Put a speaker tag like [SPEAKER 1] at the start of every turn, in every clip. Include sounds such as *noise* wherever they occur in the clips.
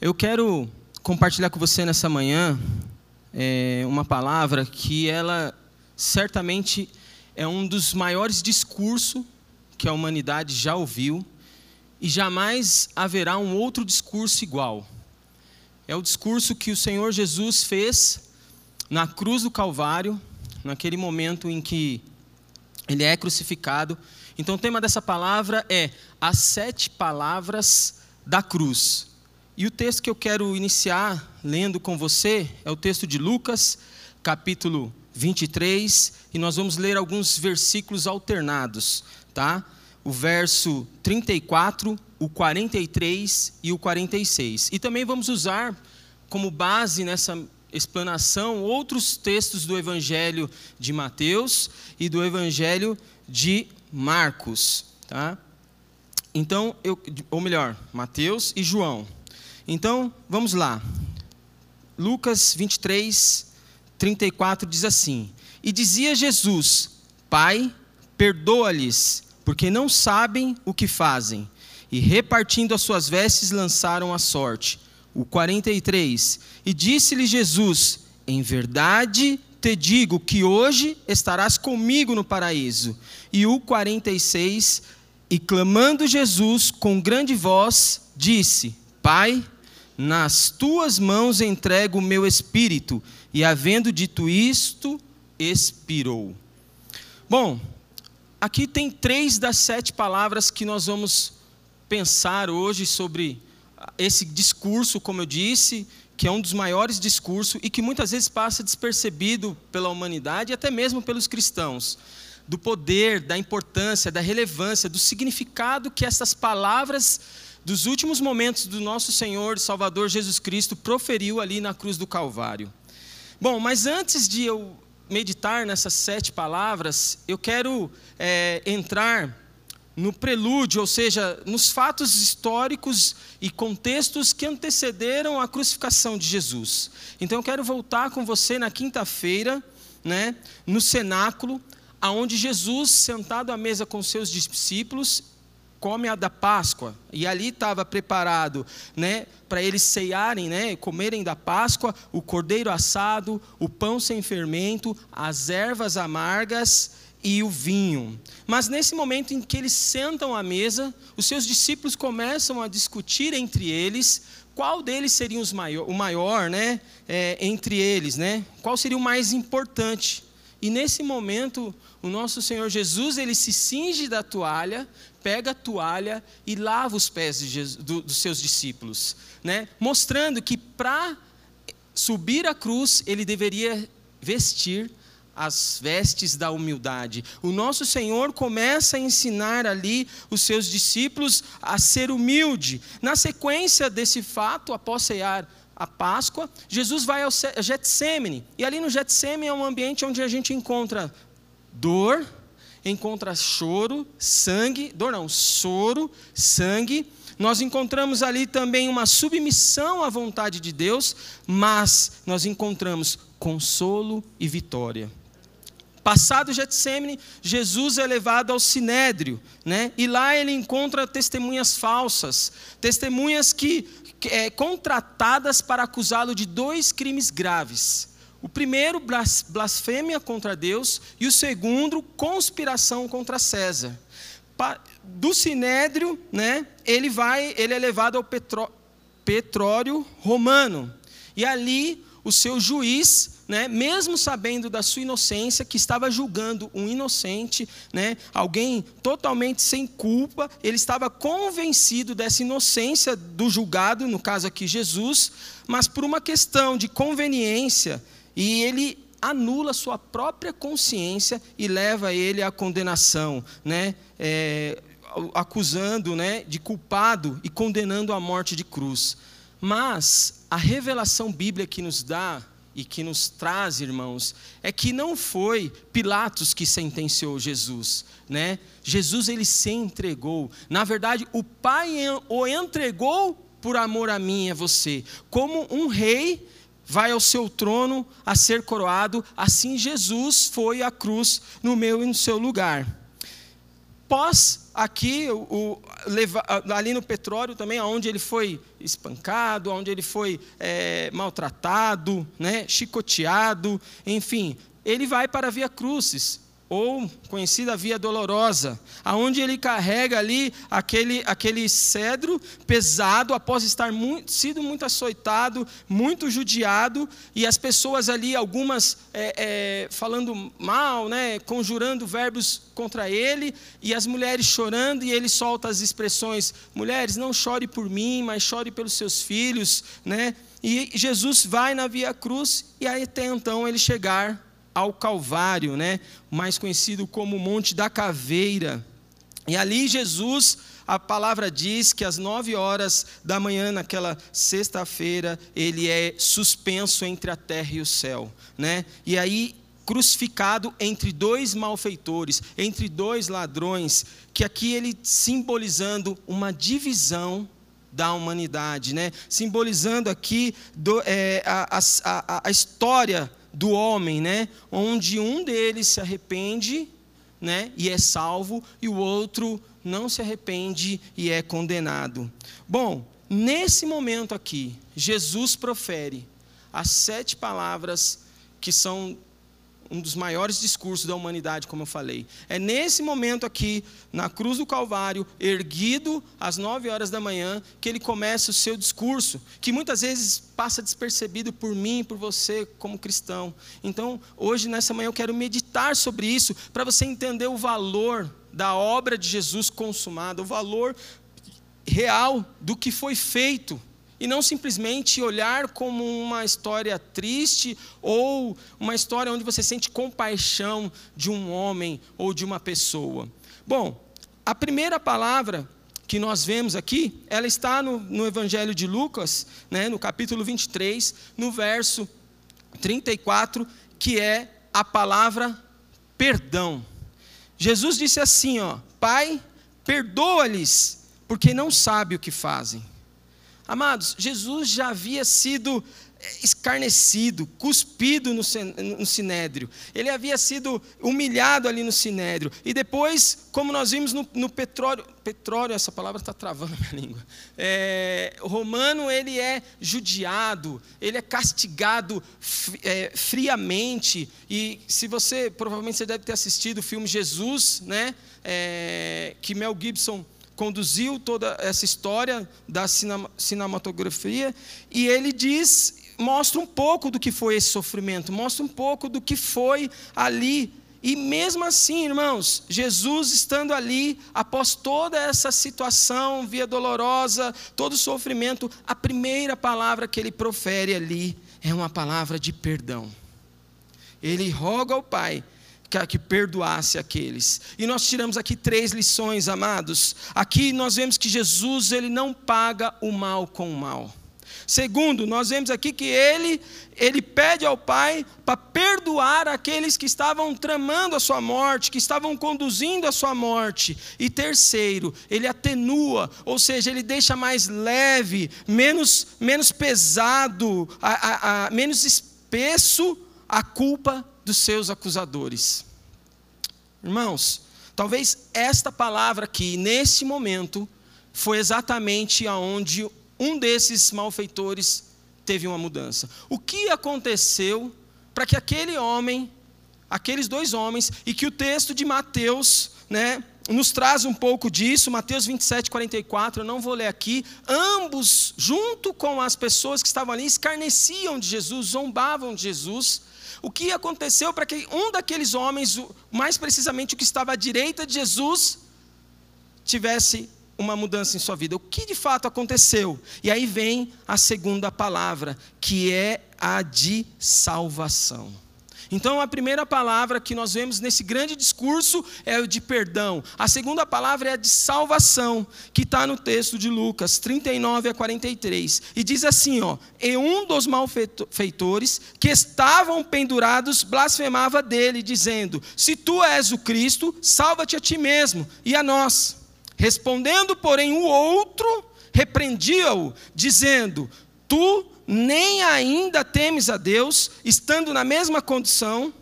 [SPEAKER 1] Eu quero compartilhar com você nessa manhã é, uma palavra que ela certamente é um dos maiores discursos que a humanidade já ouviu e jamais haverá um outro discurso igual. É o discurso que o Senhor Jesus fez na cruz do Calvário, naquele momento em que ele é crucificado. Então o tema dessa palavra é as sete palavras da cruz. E o texto que eu quero iniciar lendo com você é o texto de Lucas, capítulo 23, e nós vamos ler alguns versículos alternados, tá? O verso 34, o 43 e o 46. E também vamos usar como base nessa explanação outros textos do Evangelho de Mateus e do Evangelho de Marcos, tá? Então, eu, ou melhor, Mateus e João. Então, vamos lá. Lucas 23, 34 diz assim: E dizia Jesus: Pai, perdoa-lhes, porque não sabem o que fazem. E repartindo as suas vestes, lançaram a sorte. O 43. E disse-lhe Jesus: Em verdade te digo que hoje estarás comigo no paraíso. E o 46. E clamando Jesus com grande voz, disse: Pai, nas tuas mãos entrego o meu espírito. E havendo dito isto, expirou. Bom, aqui tem três das sete palavras que nós vamos pensar hoje sobre esse discurso, como eu disse, que é um dos maiores discursos e que muitas vezes passa despercebido pela humanidade e até mesmo pelos cristãos. Do poder, da importância, da relevância, do significado que essas palavras dos últimos momentos do nosso Senhor Salvador Jesus Cristo proferiu ali na cruz do Calvário. Bom, mas antes de eu meditar nessas sete palavras, eu quero é, entrar no prelúdio, ou seja, nos fatos históricos e contextos que antecederam a crucificação de Jesus. Então eu quero voltar com você na quinta-feira, né, no cenáculo, aonde Jesus, sentado à mesa com seus discípulos, come a da Páscoa, e ali estava preparado, né, para eles ceiarem, né, comerem da Páscoa, o cordeiro assado, o pão sem fermento, as ervas amargas e o vinho. Mas nesse momento em que eles sentam à mesa, os seus discípulos começam a discutir entre eles qual deles seria maior, o maior, né, é, entre eles, né, qual seria o mais importante. E nesse momento, o nosso Senhor Jesus, ele se cinge da toalha, pega a toalha e lava os pés Jesus, do, dos seus discípulos, né? mostrando que para subir a cruz ele deveria vestir as vestes da humildade. O nosso Senhor começa a ensinar ali os seus discípulos a ser humilde. Na sequência desse fato, após cear a Páscoa, Jesus vai ao Getsemane. E ali no Getsemane é um ambiente onde a gente encontra dor, encontra choro, sangue, dor não, soro, sangue. Nós encontramos ali também uma submissão à vontade de Deus, mas nós encontramos consolo e vitória. Passado Getsemane, Jesus é levado ao Sinédrio, né? e lá ele encontra testemunhas falsas, testemunhas que é, contratadas para acusá-lo de dois crimes graves. O primeiro, blasfêmia contra Deus, e o segundo, conspiração contra César. Do sinédrio, né, ele vai, ele é levado ao petró, petróleo romano. E ali o seu juiz, né, mesmo sabendo da sua inocência, que estava julgando um inocente, né, alguém totalmente sem culpa, ele estava convencido dessa inocência do julgado, no caso aqui Jesus, mas por uma questão de conveniência, e ele anula sua própria consciência e leva ele à condenação, né? É, acusando né, de culpado e condenando à morte de cruz. Mas a revelação bíblica que nos dá e que nos traz, irmãos, é que não foi Pilatos que sentenciou Jesus, né? Jesus ele se entregou. Na verdade, o Pai o entregou por amor a mim e a você, como um rei vai ao seu trono a ser coroado, assim Jesus foi à cruz no meu e no seu lugar. Pós aqui, o, o, ali no petróleo também, onde ele foi espancado, onde ele foi é, maltratado, né, chicoteado, enfim, ele vai para a Via Crucis, ou conhecida via dolorosa, aonde ele carrega ali aquele, aquele cedro pesado após estar muito, sido muito açoitado, muito judiado, e as pessoas ali, algumas é, é, falando mal, né, conjurando verbos contra ele, e as mulheres chorando, e ele solta as expressões: mulheres, não chore por mim, mas chore pelos seus filhos, né? E Jesus vai na via cruz, e aí até então ele chegar ao Calvário, né? mais conhecido como Monte da Caveira. E ali Jesus, a palavra diz que às nove horas da manhã, naquela sexta-feira, ele é suspenso entre a terra e o céu. Né? E aí, crucificado entre dois malfeitores, entre dois ladrões, que aqui ele simbolizando uma divisão da humanidade, né? simbolizando aqui do, é, a, a, a história do homem, né? Onde um deles se arrepende, né? E é salvo e o outro não se arrepende e é condenado. Bom, nesse momento aqui, Jesus profere as sete palavras que são um dos maiores discursos da humanidade, como eu falei. É nesse momento aqui, na cruz do Calvário, erguido às nove horas da manhã, que ele começa o seu discurso, que muitas vezes passa despercebido por mim, por você, como cristão. Então, hoje, nessa manhã, eu quero meditar sobre isso, para você entender o valor da obra de Jesus consumada, o valor real do que foi feito e não simplesmente olhar como uma história triste ou uma história onde você sente compaixão de um homem ou de uma pessoa. Bom, a primeira palavra que nós vemos aqui, ela está no, no Evangelho de Lucas, né, no capítulo 23, no verso 34, que é a palavra perdão. Jesus disse assim, ó, Pai, perdoa-lhes, porque não sabe o que fazem. Amados, Jesus já havia sido eh, escarnecido, cuspido no, sinédrio. Ele havia sido humilhado ali no sinédrio. E depois, como nós vimos no, no petróleo, petróleo, essa palavra está travando a minha língua. É, o romano, ele é judiado, ele é castigado é, friamente. E se você, provavelmente você deve ter assistido o filme Jesus, né? É, que Mel Gibson conduziu toda essa história da cinematografia, e ele diz, mostra um pouco do que foi esse sofrimento, mostra um pouco do que foi ali. E mesmo assim, irmãos, Jesus estando ali, após toda essa situação, via dolorosa, todo o sofrimento, a primeira palavra que ele profere ali é uma palavra de perdão. Ele roga ao Pai que perdoasse aqueles. E nós tiramos aqui três lições, amados. Aqui nós vemos que Jesus ele não paga o mal com o mal. Segundo, nós vemos aqui que ele ele pede ao Pai para perdoar aqueles que estavam tramando a sua morte, que estavam conduzindo a sua morte. E terceiro, ele atenua, ou seja, ele deixa mais leve, menos menos pesado, a, a, a, menos espesso a culpa dos seus acusadores. Irmãos, talvez esta palavra aqui, nesse momento, foi exatamente aonde um desses malfeitores teve uma mudança. O que aconteceu para que aquele homem, aqueles dois homens, e que o texto de Mateus, né, nos traz um pouco disso, Mateus 27, 44, eu não vou ler aqui. Ambos, junto com as pessoas que estavam ali, escarneciam de Jesus, zombavam de Jesus. O que aconteceu para que um daqueles homens, mais precisamente o que estava à direita de Jesus, tivesse uma mudança em sua vida? O que de fato aconteceu? E aí vem a segunda palavra, que é a de salvação. Então, a primeira palavra que nós vemos nesse grande discurso é o de perdão. A segunda palavra é a de salvação, que está no texto de Lucas 39 a 43. E diz assim: ó, E um dos malfeitores que estavam pendurados blasfemava dele, dizendo: Se tu és o Cristo, salva-te a ti mesmo e a nós. Respondendo, porém, o outro repreendia-o, dizendo: Tu nem ainda temes a Deus, estando na mesma condição,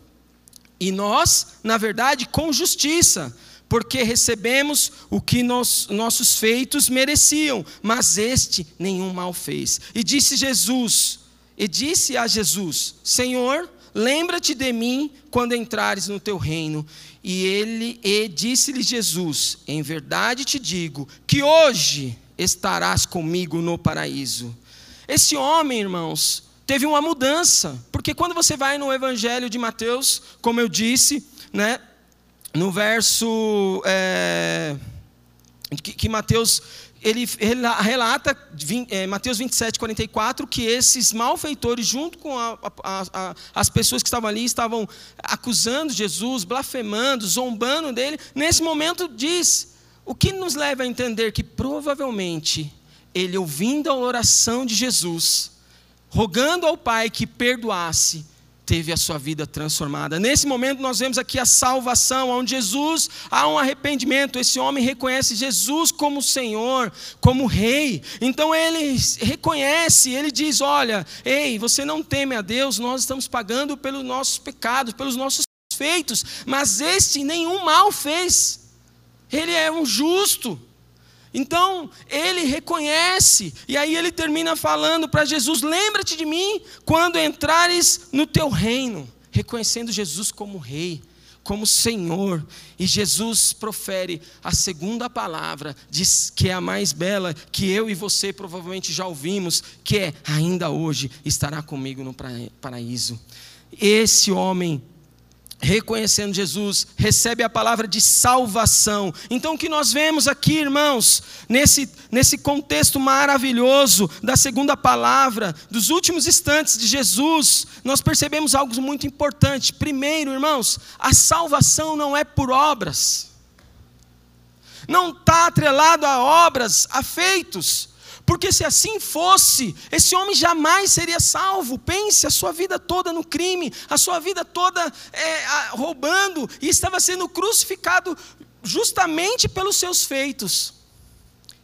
[SPEAKER 1] e nós, na verdade, com justiça, porque recebemos o que nos, nossos feitos mereciam, mas este nenhum mal fez. E disse Jesus, e disse a Jesus: Senhor, lembra-te de mim quando entrares no teu reino. E ele e disse-lhe Jesus: Em verdade te digo que hoje estarás comigo no paraíso. Esse homem, irmãos, teve uma mudança, porque quando você vai no Evangelho de Mateus, como eu disse, né, no verso é, que, que, Mateus ele, relata, é, Mateus 27, 44, que esses malfeitores, junto com a, a, a, as pessoas que estavam ali, estavam acusando Jesus, blasfemando, zombando dele, nesse momento diz, o que nos leva a entender que provavelmente ele ouvindo a oração de Jesus, rogando ao Pai que perdoasse, teve a sua vida transformada. Nesse momento nós vemos aqui a salvação, onde Jesus há um arrependimento. Esse homem reconhece Jesus como Senhor, como Rei. Então ele reconhece, ele diz: Olha, ei, você não teme a Deus, nós estamos pagando pelos nossos pecados, pelos nossos feitos, mas este nenhum mal fez. Ele é um justo. Então, ele reconhece, e aí ele termina falando para Jesus: Lembra-te de mim quando entrares no teu reino, reconhecendo Jesus como Rei, como Senhor. E Jesus profere a segunda palavra, diz que é a mais bela, que eu e você provavelmente já ouvimos, que é: Ainda hoje estará comigo no paraíso. Esse homem reconhecendo Jesus, recebe a palavra de salvação. Então, o que nós vemos aqui, irmãos, nesse, nesse contexto maravilhoso da segunda palavra, dos últimos instantes de Jesus, nós percebemos algo muito importante. Primeiro, irmãos, a salvação não é por obras, não está atrelado a obras, a feitos. Porque se assim fosse, esse homem jamais seria salvo. Pense a sua vida toda no crime, a sua vida toda é, roubando, e estava sendo crucificado justamente pelos seus feitos.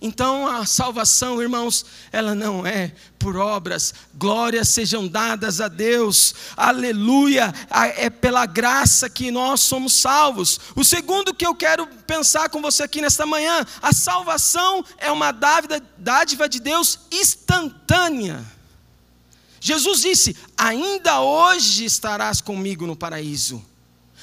[SPEAKER 1] Então a salvação, irmãos, ela não é por obras, glórias sejam dadas a Deus, aleluia, é pela graça que nós somos salvos. O segundo que eu quero pensar com você aqui nesta manhã, a salvação é uma dádiva, de Deus instantânea. Jesus disse: Ainda hoje estarás comigo no paraíso.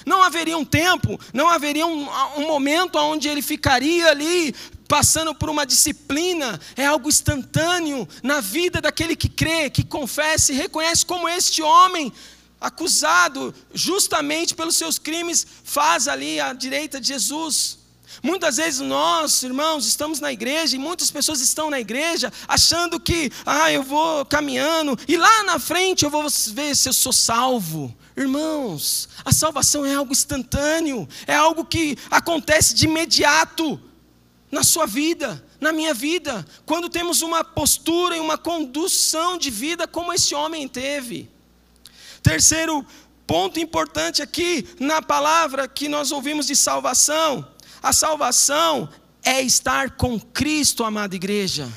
[SPEAKER 1] Não haveria um tempo, não haveria um, um momento onde ele ficaria ali passando por uma disciplina, é algo instantâneo na vida daquele que crê, que confessa e reconhece como este homem, acusado justamente pelos seus crimes, faz ali à direita de Jesus. Muitas vezes nós, irmãos, estamos na igreja e muitas pessoas estão na igreja achando que, ah, eu vou caminhando e lá na frente eu vou ver se eu sou salvo. Irmãos, a salvação é algo instantâneo, é algo que acontece de imediato na sua vida, na minha vida, quando temos uma postura e uma condução de vida como esse homem teve. Terceiro ponto importante aqui na palavra que nós ouvimos de salvação: a salvação é estar com Cristo, amada igreja.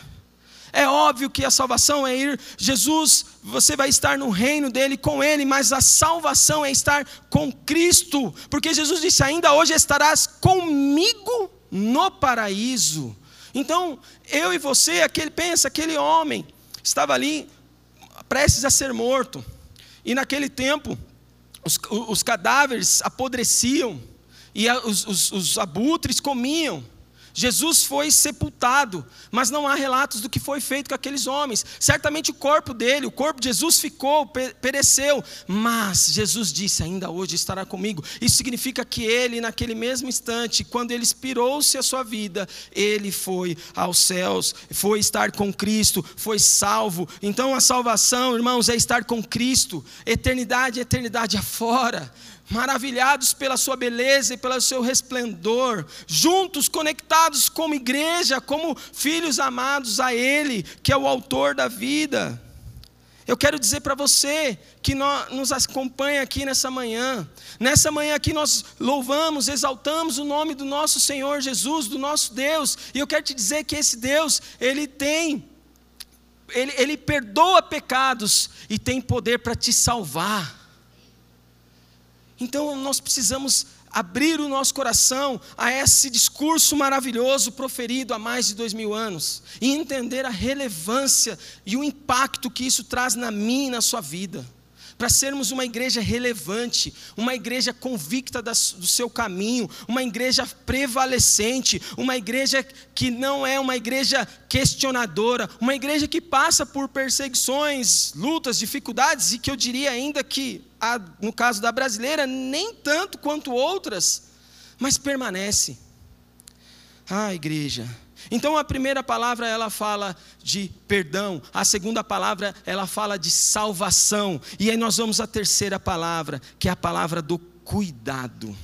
[SPEAKER 1] É óbvio que a salvação é ir, Jesus, você vai estar no reino dele com ele, mas a salvação é estar com Cristo, porque Jesus disse: Ainda hoje estarás comigo no paraíso. Então, eu e você, aquele pensa, aquele homem estava ali prestes a ser morto. E naquele tempo, os, os cadáveres apodreciam e os, os, os abutres comiam. Jesus foi sepultado, mas não há relatos do que foi feito com aqueles homens. Certamente o corpo dele, o corpo de Jesus ficou, pereceu, mas Jesus disse: Ainda hoje estará comigo. Isso significa que ele, naquele mesmo instante, quando ele expirou-se a sua vida, ele foi aos céus, foi estar com Cristo, foi salvo. Então a salvação, irmãos, é estar com Cristo, eternidade, eternidade afora maravilhados pela sua beleza e pelo seu resplendor, juntos, conectados como igreja, como filhos amados a Ele, que é o autor da vida. Eu quero dizer para você que nos acompanha aqui nessa manhã, nessa manhã aqui nós louvamos, exaltamos o nome do nosso Senhor Jesus, do nosso Deus, e eu quero te dizer que esse Deus, Ele tem, Ele, ele perdoa pecados e tem poder para te salvar. Então nós precisamos abrir o nosso coração a esse discurso maravilhoso proferido há mais de dois mil anos e entender a relevância e o impacto que isso traz na minha e na sua vida para sermos uma igreja relevante, uma igreja convicta do seu caminho, uma igreja prevalecente, uma igreja que não é uma igreja questionadora, uma igreja que passa por perseguições, lutas, dificuldades e que eu diria ainda que, no caso da brasileira, nem tanto quanto outras, mas permanece. Ah, igreja, então a primeira palavra ela fala de perdão, a segunda palavra ela fala de salvação, e aí nós vamos à terceira palavra, que é a palavra do cuidado.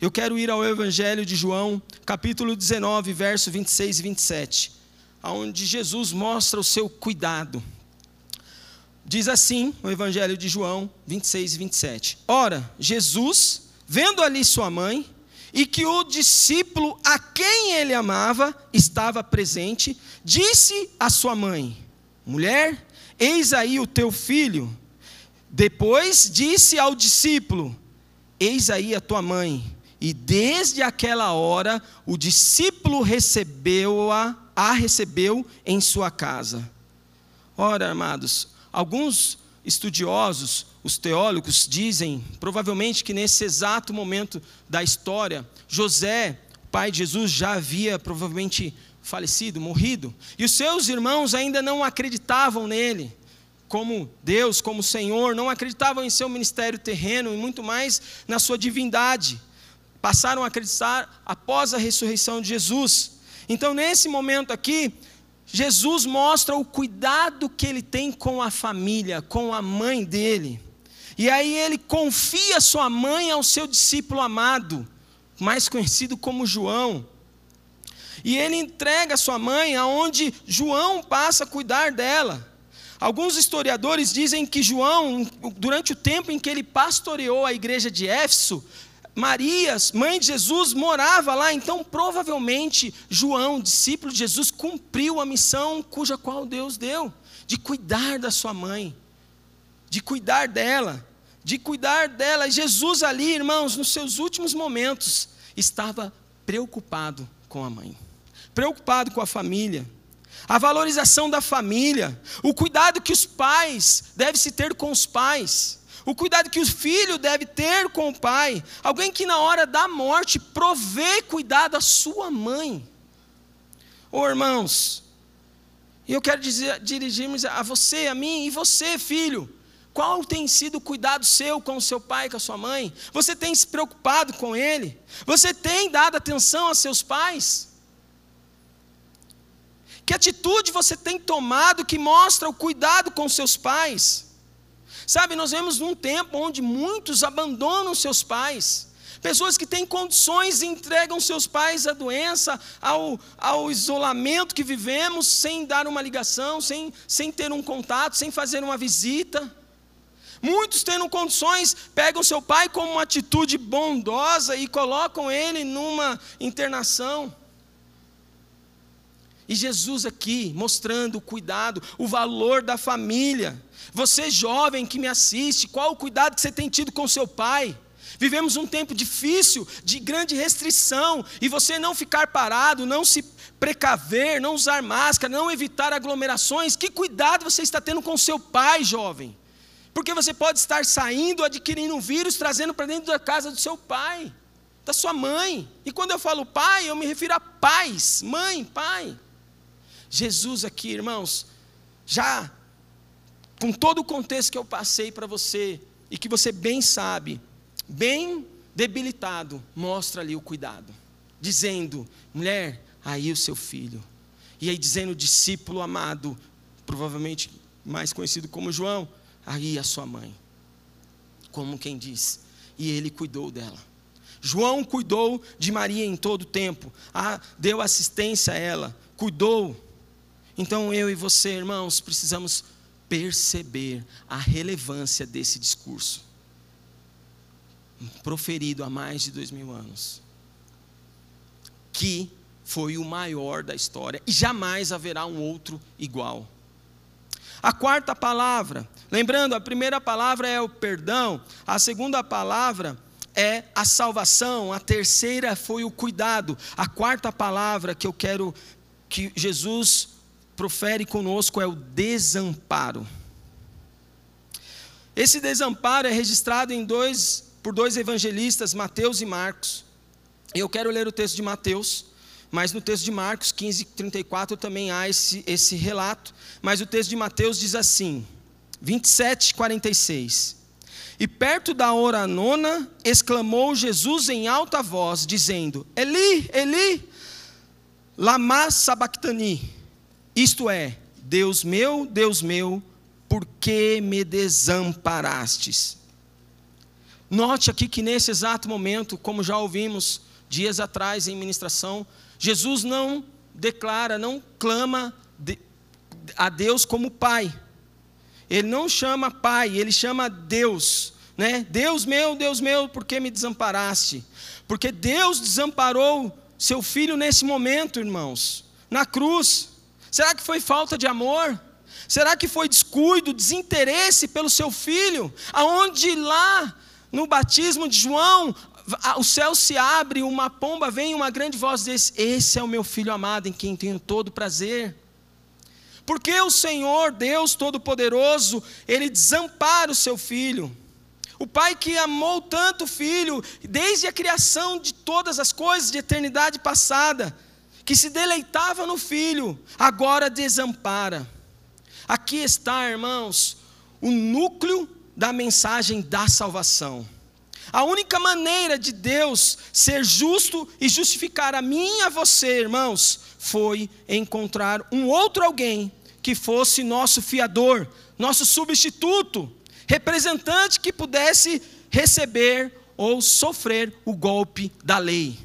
[SPEAKER 1] Eu quero ir ao Evangelho de João, capítulo 19, verso 26 e 27, onde Jesus mostra o seu cuidado. Diz assim o Evangelho de João 26 e 27. Ora, Jesus, vendo ali sua mãe, e que o discípulo a quem ele amava estava presente, disse à sua mãe: Mulher, eis aí o teu filho. Depois disse ao discípulo: Eis aí a tua mãe. E desde aquela hora o discípulo recebeu-a, a recebeu em sua casa. Ora, amados, alguns estudiosos, os teólogos, dizem, provavelmente, que nesse exato momento da história, José, pai de Jesus, já havia provavelmente falecido, morrido, e os seus irmãos ainda não acreditavam nele como Deus, como Senhor, não acreditavam em seu ministério terreno e muito mais na sua divindade. Passaram a acreditar após a ressurreição de Jesus. Então, nesse momento aqui, Jesus mostra o cuidado que ele tem com a família, com a mãe dele. E aí ele confia sua mãe ao seu discípulo amado, mais conhecido como João. E ele entrega sua mãe aonde João passa a cuidar dela. Alguns historiadores dizem que João, durante o tempo em que ele pastoreou a igreja de Éfeso, Maria, mãe de Jesus, morava lá, então provavelmente João, discípulo de Jesus, cumpriu a missão cuja qual Deus deu, de cuidar da sua mãe, de cuidar dela, de cuidar dela. Jesus ali, irmãos, nos seus últimos momentos, estava preocupado com a mãe, preocupado com a família. A valorização da família, o cuidado que os pais devem se ter com os pais o cuidado que o filho deve ter com o pai, alguém que na hora da morte provê cuidado à sua mãe. Ô oh, irmãos, e eu quero dirigir-me a você, a mim e você, filho. Qual tem sido o cuidado seu com o seu pai, com a sua mãe? Você tem se preocupado com ele? Você tem dado atenção a seus pais? Que atitude você tem tomado que mostra o cuidado com seus pais? Sabe, nós vemos num tempo onde muitos abandonam seus pais. Pessoas que têm condições entregam seus pais à doença, ao, ao isolamento que vivemos, sem dar uma ligação, sem, sem ter um contato, sem fazer uma visita. Muitos tendo condições, pegam seu pai como uma atitude bondosa e colocam ele numa internação. E Jesus aqui mostrando o cuidado, o valor da família. Você jovem que me assiste, qual o cuidado que você tem tido com seu pai? Vivemos um tempo difícil, de grande restrição, e você não ficar parado, não se precaver, não usar máscara, não evitar aglomerações. Que cuidado você está tendo com seu pai, jovem? Porque você pode estar saindo, adquirindo um vírus, trazendo para dentro da casa do seu pai. da sua mãe. E quando eu falo pai, eu me refiro a pais, mãe, pai. Jesus aqui, irmãos, já com todo o contexto que eu passei para você e que você bem sabe, bem debilitado, mostra ali o cuidado, dizendo: mulher, aí o seu filho. E aí dizendo: discípulo amado, provavelmente mais conhecido como João, aí a sua mãe. Como quem diz, e ele cuidou dela. João cuidou de Maria em todo o tempo, deu assistência a ela, cuidou. Então eu e você, irmãos, precisamos perceber a relevância desse discurso, proferido há mais de dois mil anos, que foi o maior da história e jamais haverá um outro igual. A quarta palavra, lembrando, a primeira palavra é o perdão, a segunda palavra é a salvação, a terceira foi o cuidado, a quarta palavra que eu quero que Jesus profere conosco é o desamparo. Esse desamparo é registrado em dois, por dois evangelistas, Mateus e Marcos. Eu quero ler o texto de Mateus, mas no texto de Marcos 15, 34 também há esse, esse relato. Mas o texto de Mateus diz assim, 27, 46. E perto da hora nona, exclamou Jesus em alta voz, dizendo: Eli, Eli, lama sabachthani. Isto é, Deus meu, Deus meu, por que me desamparastes? Note aqui que nesse exato momento, como já ouvimos dias atrás em ministração, Jesus não declara, não clama a Deus como Pai. Ele não chama Pai, ele chama Deus. Né? Deus meu, Deus meu, por que me desamparaste? Porque Deus desamparou seu filho nesse momento, irmãos, na cruz. Será que foi falta de amor? Será que foi descuido, desinteresse pelo seu filho? Aonde lá no batismo de João, o céu se abre, uma pomba vem, uma grande voz diz: Esse é o meu filho amado em quem tenho todo prazer. Porque o Senhor, Deus Todo-Poderoso, Ele desampara o seu filho. O pai que amou tanto o filho, desde a criação de todas as coisas, de eternidade passada, que se deleitava no filho, agora desampara. Aqui está, irmãos, o núcleo da mensagem da salvação. A única maneira de Deus ser justo e justificar a mim e a você, irmãos, foi encontrar um outro alguém que fosse nosso fiador, nosso substituto, representante que pudesse receber ou sofrer o golpe da lei.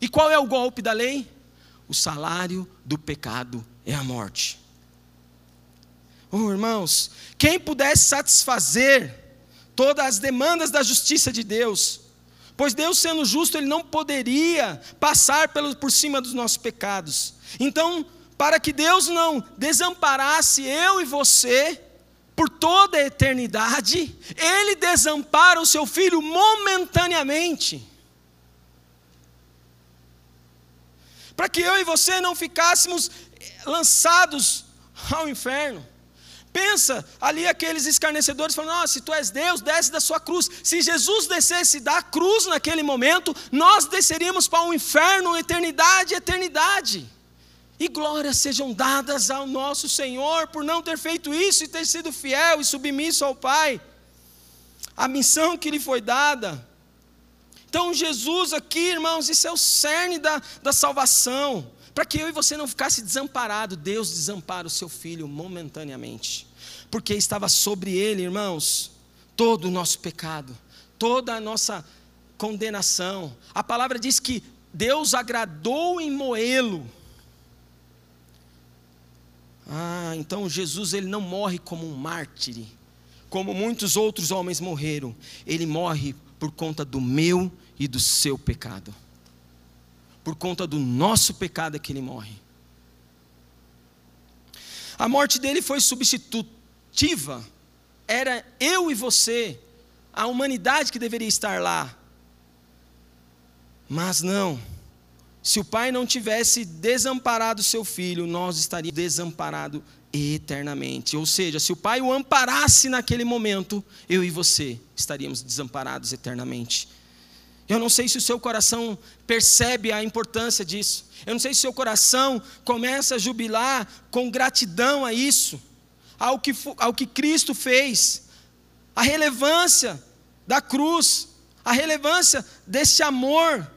[SPEAKER 1] E qual é o golpe da lei? O salário do pecado é a morte. Oh, irmãos, quem pudesse satisfazer todas as demandas da justiça de Deus, pois Deus sendo justo, Ele não poderia passar por cima dos nossos pecados. Então, para que Deus não desamparasse eu e você por toda a eternidade, Ele desampara o seu filho momentaneamente. Para que eu e você não ficássemos lançados ao inferno. Pensa ali aqueles escarnecedores falando: oh, se tu és Deus, desce da sua cruz. Se Jesus descesse da cruz naquele momento, nós desceríamos para o um inferno, eternidade, eternidade. E glórias sejam dadas ao nosso Senhor por não ter feito isso e ter sido fiel e submisso ao Pai. A missão que lhe foi dada. Então, Jesus aqui, irmãos, isso é o cerne da, da salvação. Para que eu e você não ficasse desamparado, Deus desampara o seu filho momentaneamente. Porque estava sobre ele, irmãos, todo o nosso pecado, toda a nossa condenação. A palavra diz que Deus agradou em moê-lo ah, então Jesus ele não morre como um mártir, como muitos outros homens morreram. Ele morre por conta do meu e do seu pecado. Por conta do nosso pecado é que ele morre. A morte dele foi substitutiva. Era eu e você, a humanidade que deveria estar lá. Mas não. Se o pai não tivesse desamparado seu filho, nós estaríamos desamparados eternamente. Ou seja, se o pai o amparasse naquele momento, eu e você estaríamos desamparados eternamente. Eu não sei se o seu coração percebe a importância disso. Eu não sei se o seu coração começa a jubilar com gratidão a isso, ao que, ao que Cristo fez, a relevância da cruz, a relevância desse amor,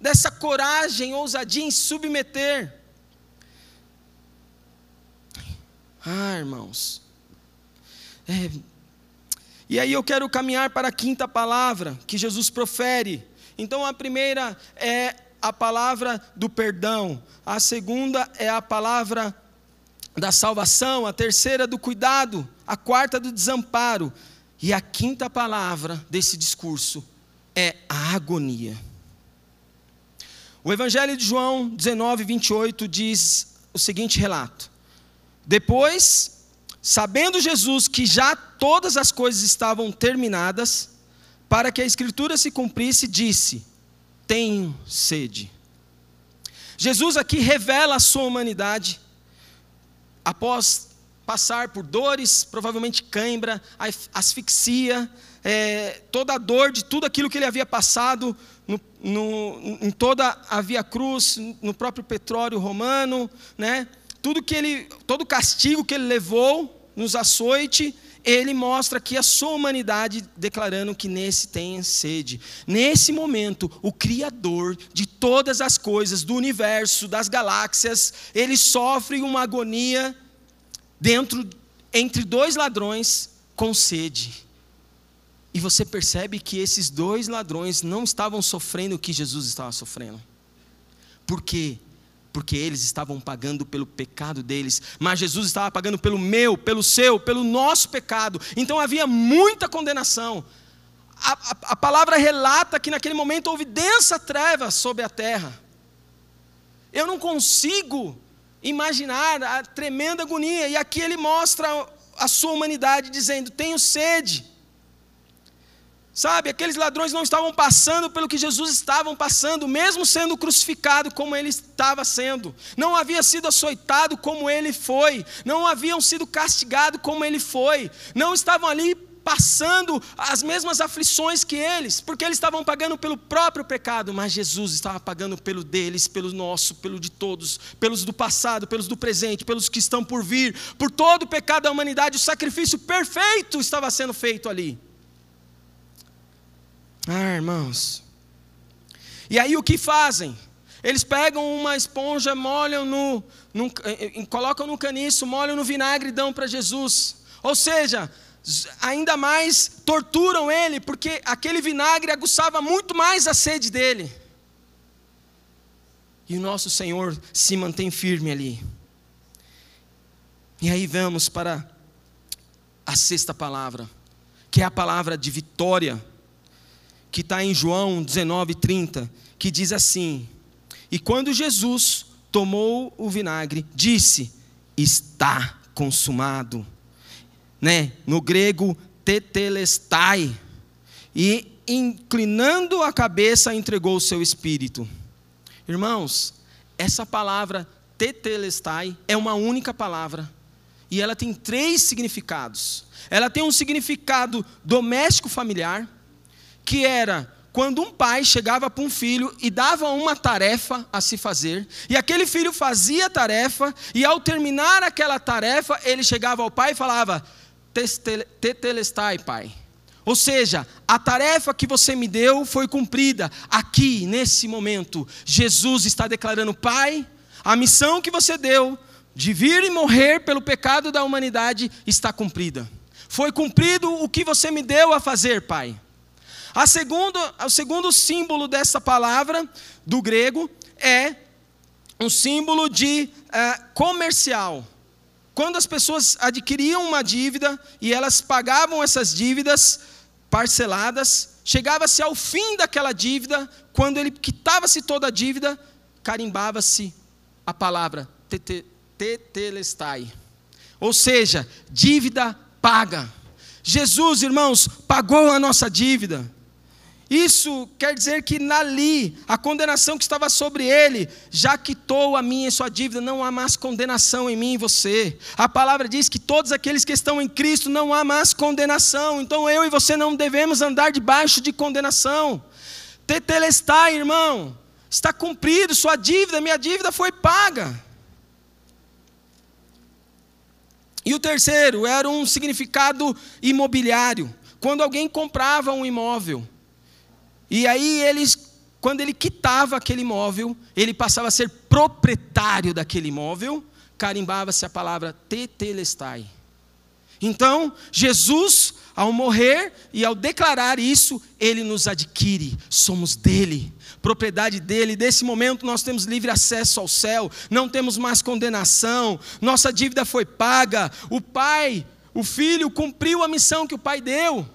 [SPEAKER 1] dessa coragem, ousadia em submeter. Ah, irmãos. É, e aí eu quero caminhar para a quinta palavra que Jesus profere. Então a primeira é a palavra do perdão, a segunda é a palavra da salvação, a terceira do cuidado, a quarta do desamparo, e a quinta palavra desse discurso é a agonia. O Evangelho de João 19, 28 diz o seguinte relato: Depois, sabendo Jesus que já todas as coisas estavam terminadas, para que a Escritura se cumprisse, disse: Tenho sede. Jesus aqui revela a sua humanidade após passar por dores, provavelmente cãibra, asfixia, é, toda a dor de tudo aquilo que ele havia passado no, no, em toda a Via Cruz, no próprio petróleo romano, né? Tudo que ele, todo castigo que ele levou nos açoite, ele mostra aqui a sua humanidade, declarando que nesse tem sede. Nesse momento, o Criador de todas as coisas, do universo, das galáxias, ele sofre uma agonia dentro entre dois ladrões com sede. E você percebe que esses dois ladrões não estavam sofrendo o que Jesus estava sofrendo. Por quê? Porque eles estavam pagando pelo pecado deles, mas Jesus estava pagando pelo meu, pelo seu, pelo nosso pecado. Então havia muita condenação. A, a, a palavra relata que naquele momento houve densa treva sobre a terra. Eu não consigo imaginar a tremenda agonia. E aqui ele mostra a sua humanidade, dizendo: Tenho sede. Sabe, aqueles ladrões não estavam passando pelo que Jesus estava passando, mesmo sendo crucificado como ele estava sendo. Não havia sido açoitado como ele foi, não haviam sido castigados como ele foi. Não estavam ali passando as mesmas aflições que eles, porque eles estavam pagando pelo próprio pecado, mas Jesus estava pagando pelo deles, pelo nosso, pelo de todos, pelos do passado, pelos do presente, pelos que estão por vir, por todo o pecado da humanidade, o sacrifício perfeito estava sendo feito ali. Ah, irmãos. E aí o que fazem? Eles pegam uma esponja, molham no, no colocam no caniço, molham no vinagre e dão para Jesus. Ou seja, ainda mais torturam ele, porque aquele vinagre aguçava muito mais a sede dele. E o nosso Senhor se mantém firme ali. E aí vamos para a sexta palavra, que é a palavra de vitória, que está em João 19, 30, que diz assim: E quando Jesus tomou o vinagre, disse: Está consumado né, no grego tetelestai, e inclinando a cabeça entregou o seu espírito. Irmãos, essa palavra tetelestai é uma única palavra e ela tem três significados. Ela tem um significado doméstico familiar, que era quando um pai chegava para um filho e dava uma tarefa a se fazer, e aquele filho fazia a tarefa, e ao terminar aquela tarefa, ele chegava ao pai e falava: tetelestai, Pai. Ou seja, a tarefa que você me deu foi cumprida. Aqui, nesse momento, Jesus está declarando: Pai, a missão que você deu de vir e morrer pelo pecado da humanidade está cumprida. Foi cumprido o que você me deu a fazer, Pai. A segundo, o segundo símbolo dessa palavra, do grego, é um símbolo de uh, comercial. Quando as pessoas adquiriam uma dívida e elas pagavam essas dívidas parceladas, chegava-se ao fim daquela dívida, quando ele quitava-se toda a dívida, carimbava-se a palavra tetelestai. Ou seja, dívida paga. Jesus, irmãos, pagou a nossa dívida. Isso quer dizer que ali, a condenação que estava sobre ele, já quitou a minha e sua dívida, não há mais condenação em mim e você. A palavra diz que todos aqueles que estão em Cristo não há mais condenação, então eu e você não devemos andar debaixo de condenação. tetelestai, irmão. Está cumprido, sua dívida, minha dívida foi paga. E o terceiro era um significado imobiliário. Quando alguém comprava um imóvel, e aí eles, quando ele quitava aquele imóvel, ele passava a ser proprietário daquele imóvel, carimbava-se a palavra tetelestai. Então, Jesus, ao morrer e ao declarar isso, ele nos adquire, somos dele, propriedade dele. Desse momento nós temos livre acesso ao céu, não temos mais condenação, nossa dívida foi paga, o Pai, o Filho cumpriu a missão que o Pai deu.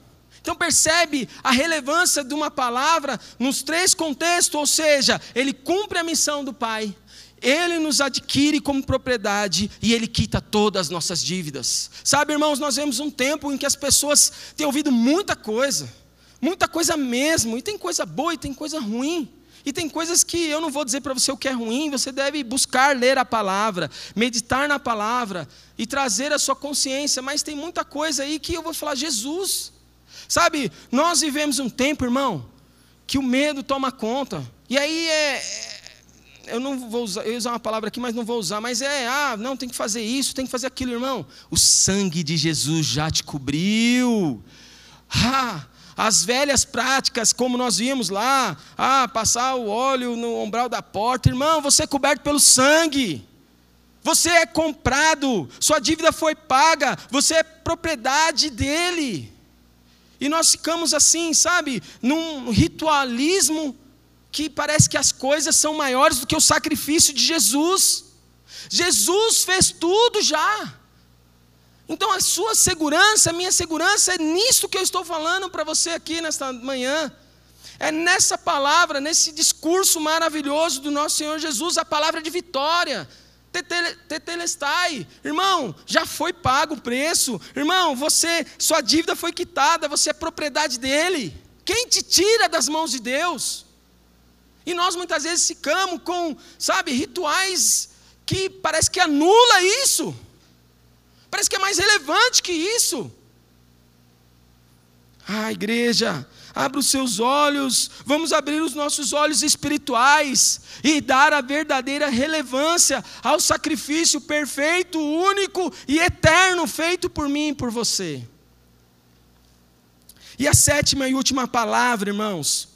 [SPEAKER 1] Então percebe a relevância de uma palavra nos três contextos, ou seja, ele cumpre a missão do Pai, ele nos adquire como propriedade e Ele quita todas as nossas dívidas. Sabe, irmãos, nós vemos um tempo em que as pessoas têm ouvido muita coisa, muita coisa mesmo, e tem coisa boa e tem coisa ruim. E tem coisas que eu não vou dizer para você o que é ruim, você deve buscar ler a palavra, meditar na palavra e trazer a sua consciência, mas tem muita coisa aí que eu vou falar, Jesus. Sabe, nós vivemos um tempo, irmão, que o medo toma conta. E aí é, eu não vou usar, eu ia usar uma palavra aqui, mas não vou usar, mas é, ah, não, tem que fazer isso, tem que fazer aquilo, irmão. O sangue de Jesus já te cobriu. Ah, as velhas práticas, como nós vimos lá, ah, passar o óleo no umbral da porta, irmão, você é coberto pelo sangue. Você é comprado, sua dívida foi paga, você é propriedade dele. E nós ficamos assim, sabe, num ritualismo que parece que as coisas são maiores do que o sacrifício de Jesus. Jesus fez tudo já. Então a sua segurança, a minha segurança é nisso que eu estou falando para você aqui nesta manhã. É nessa palavra, nesse discurso maravilhoso do nosso Senhor Jesus, a palavra de vitória. Tetelestai, irmão, já foi pago o preço. Irmão, você, sua dívida foi quitada, você é propriedade dele. Quem te tira das mãos de Deus? E nós muitas vezes ficamos com, sabe, rituais que parece que anula isso. Parece que é mais relevante que isso. Ah, igreja, abra os seus olhos, vamos abrir os nossos olhos espirituais e dar a verdadeira relevância ao sacrifício perfeito, único e eterno feito por mim e por você. E a sétima e última palavra, irmãos,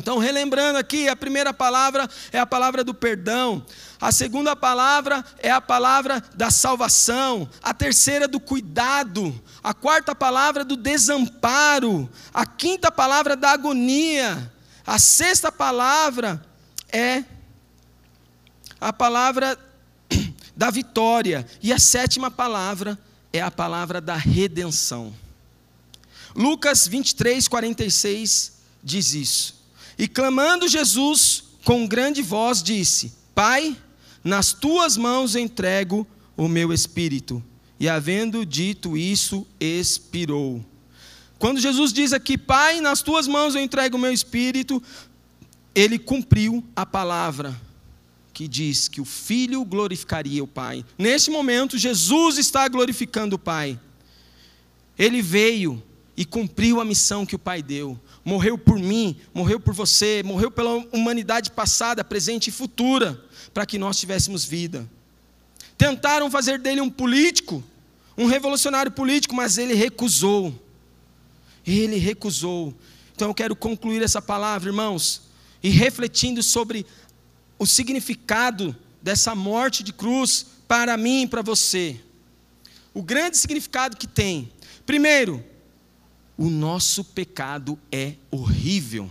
[SPEAKER 1] então, relembrando aqui, a primeira palavra é a palavra do perdão, a segunda palavra é a palavra da salvação, a terceira do cuidado, a quarta palavra do desamparo, a quinta palavra da agonia, a sexta palavra é a palavra *clears throat* da vitória, e a sétima palavra é a palavra da redenção. Lucas 23, 46 diz isso. E clamando Jesus com grande voz, disse: Pai, nas tuas mãos entrego o meu espírito. E havendo dito isso, expirou. Quando Jesus diz aqui, Pai, nas tuas mãos eu entrego o meu espírito, ele cumpriu a palavra que diz que o Filho glorificaria o Pai. Nesse momento, Jesus está glorificando o Pai. Ele veio e cumpriu a missão que o Pai deu morreu por mim, morreu por você, morreu pela humanidade passada, presente e futura, para que nós tivéssemos vida. Tentaram fazer dele um político, um revolucionário político, mas ele recusou. Ele recusou. Então eu quero concluir essa palavra, irmãos, e refletindo sobre o significado dessa morte de cruz para mim e para você. O grande significado que tem. Primeiro, o nosso pecado é horrível.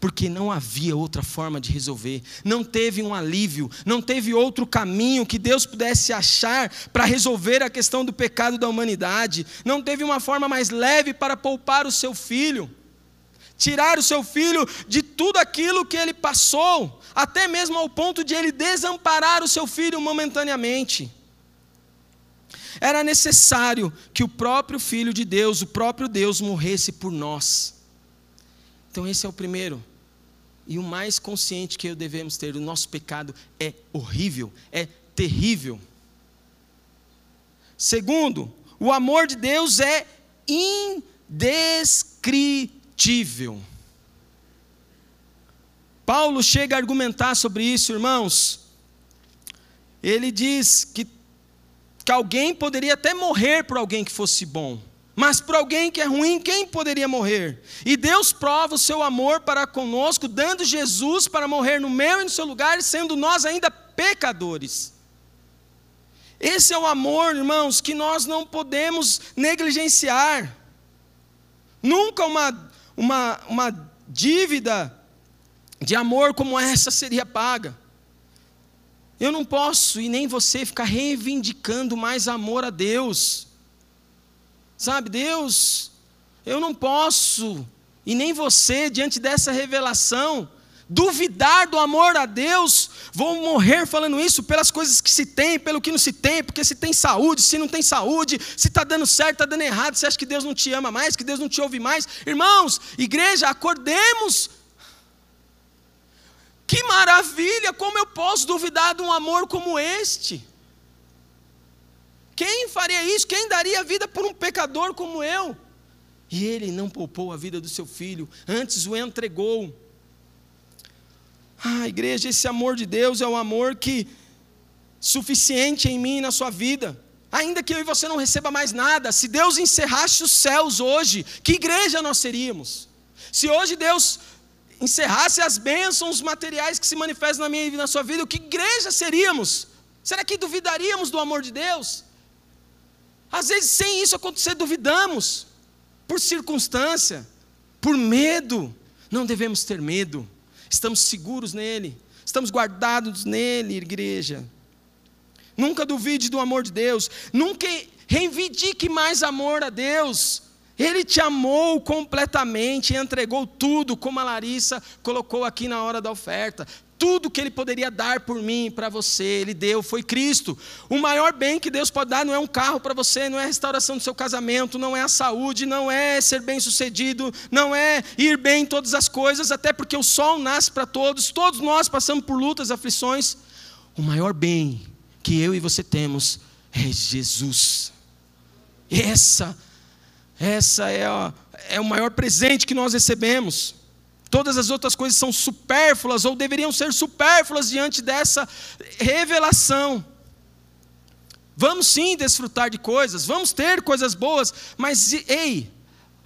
[SPEAKER 1] Porque não havia outra forma de resolver, não teve um alívio, não teve outro caminho que Deus pudesse achar para resolver a questão do pecado da humanidade, não teve uma forma mais leve para poupar o seu filho, tirar o seu filho de tudo aquilo que ele passou, até mesmo ao ponto de ele desamparar o seu filho momentaneamente era necessário que o próprio Filho de Deus, o próprio Deus, morresse por nós. Então, esse é o primeiro e o mais consciente que eu devemos ter: o nosso pecado é horrível, é terrível. Segundo, o amor de Deus é indescritível. Paulo chega a argumentar sobre isso, irmãos. Ele diz que, que alguém poderia até morrer por alguém que fosse bom. Mas por alguém que é ruim, quem poderia morrer? E Deus prova o seu amor para conosco, dando Jesus para morrer no meu e no seu lugar, sendo nós ainda pecadores. Esse é o amor, irmãos, que nós não podemos negligenciar. Nunca uma, uma, uma dívida de amor como essa seria paga. Eu não posso e nem você ficar reivindicando mais amor a Deus. Sabe, Deus, eu não posso, e nem você, diante dessa revelação, duvidar do amor a Deus, vou morrer falando isso pelas coisas que se tem, pelo que não se tem, porque se tem saúde, se não tem saúde, se está dando certo, está dando errado, você acha que Deus não te ama mais, que Deus não te ouve mais. Irmãos, igreja, acordemos. Que maravilha, como eu posso duvidar de um amor como este? Quem faria isso? Quem daria a vida por um pecador como eu? E ele não poupou a vida do seu filho, antes o entregou. Ah, igreja, esse amor de Deus é o amor que suficiente em mim e na sua vida. Ainda que eu e você não receba mais nada, se Deus encerrasse os céus hoje, que igreja nós seríamos? Se hoje Deus encerrasse as bênçãos materiais que se manifestam na minha e na sua vida, que igreja seríamos? Será que duvidaríamos do amor de Deus? Às vezes, sem isso acontecer, duvidamos, por circunstância, por medo. Não devemos ter medo, estamos seguros nele, estamos guardados nele, igreja. Nunca duvide do amor de Deus, nunca reivindique mais amor a Deus. Ele te amou completamente, entregou tudo, como a Larissa colocou aqui na hora da oferta tudo que Ele poderia dar por mim, para você, Ele deu, foi Cristo. O maior bem que Deus pode dar não é um carro para você, não é a restauração do seu casamento, não é a saúde, não é ser bem sucedido, não é ir bem em todas as coisas, até porque o sol nasce para todos, todos nós passamos por lutas, aflições. O maior bem que eu e você temos é Jesus. Essa, essa é, a, é o maior presente que nós recebemos. Todas as outras coisas são supérfluas ou deveriam ser supérfluas diante dessa revelação. Vamos sim desfrutar de coisas, vamos ter coisas boas, mas ei,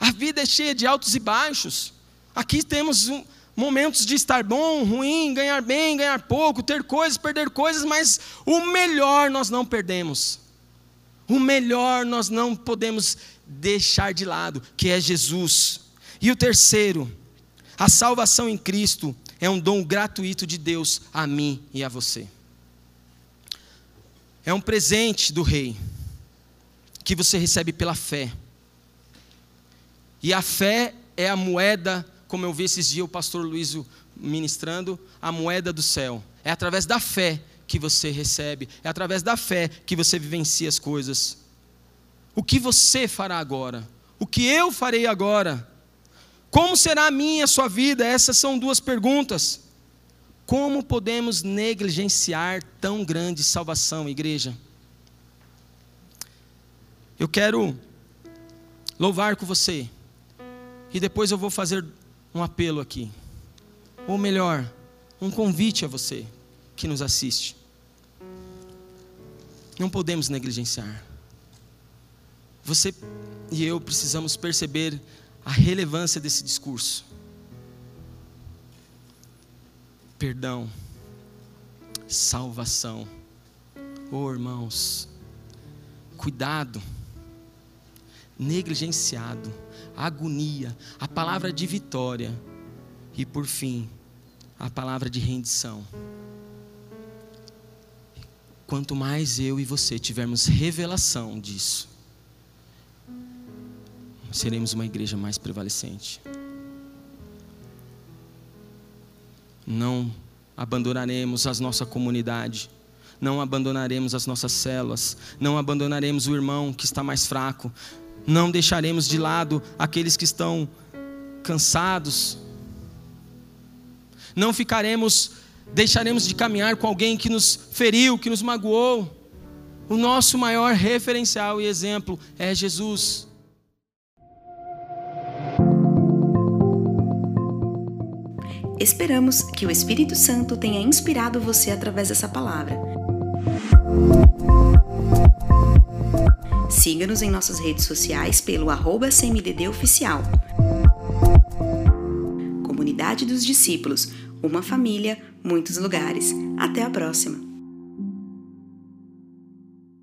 [SPEAKER 1] a vida é cheia de altos e baixos. Aqui temos um, momentos de estar bom, ruim, ganhar bem, ganhar pouco, ter coisas, perder coisas, mas o melhor nós não perdemos. O melhor nós não podemos deixar de lado, que é Jesus. E o terceiro, a salvação em Cristo é um dom gratuito de Deus a mim e a você. É um presente do Rei que você recebe pela fé. E a fé é a moeda, como eu vi esses dias o pastor Luiz ministrando, a moeda do céu. É através da fé que você recebe, é através da fé que você vivencia as coisas. O que você fará agora? O que eu farei agora? Como será a minha, a sua vida? Essas são duas perguntas. Como podemos negligenciar tão grande salvação, igreja? Eu quero louvar com você. E depois eu vou fazer um apelo aqui. Ou melhor, um convite a você que nos assiste. Não podemos negligenciar. Você e eu precisamos perceber a relevância desse discurso. Perdão, salvação. Oh, irmãos, cuidado, negligenciado, agonia, a palavra de vitória e, por fim, a palavra de rendição. Quanto mais eu e você tivermos revelação disso, seremos uma igreja mais prevalecente. Não abandonaremos a nossa comunidade, não abandonaremos as nossas células, não abandonaremos o irmão que está mais fraco, não deixaremos de lado aqueles que estão cansados, não ficaremos, deixaremos de caminhar com alguém que nos feriu, que nos magoou. O nosso maior referencial e exemplo é Jesus.
[SPEAKER 2] Esperamos que o Espírito Santo tenha inspirado você através dessa palavra. Siga-nos em nossas redes sociais pelo arroba CMDD Oficial. Comunidade dos Discípulos, uma família, muitos lugares. Até a próxima!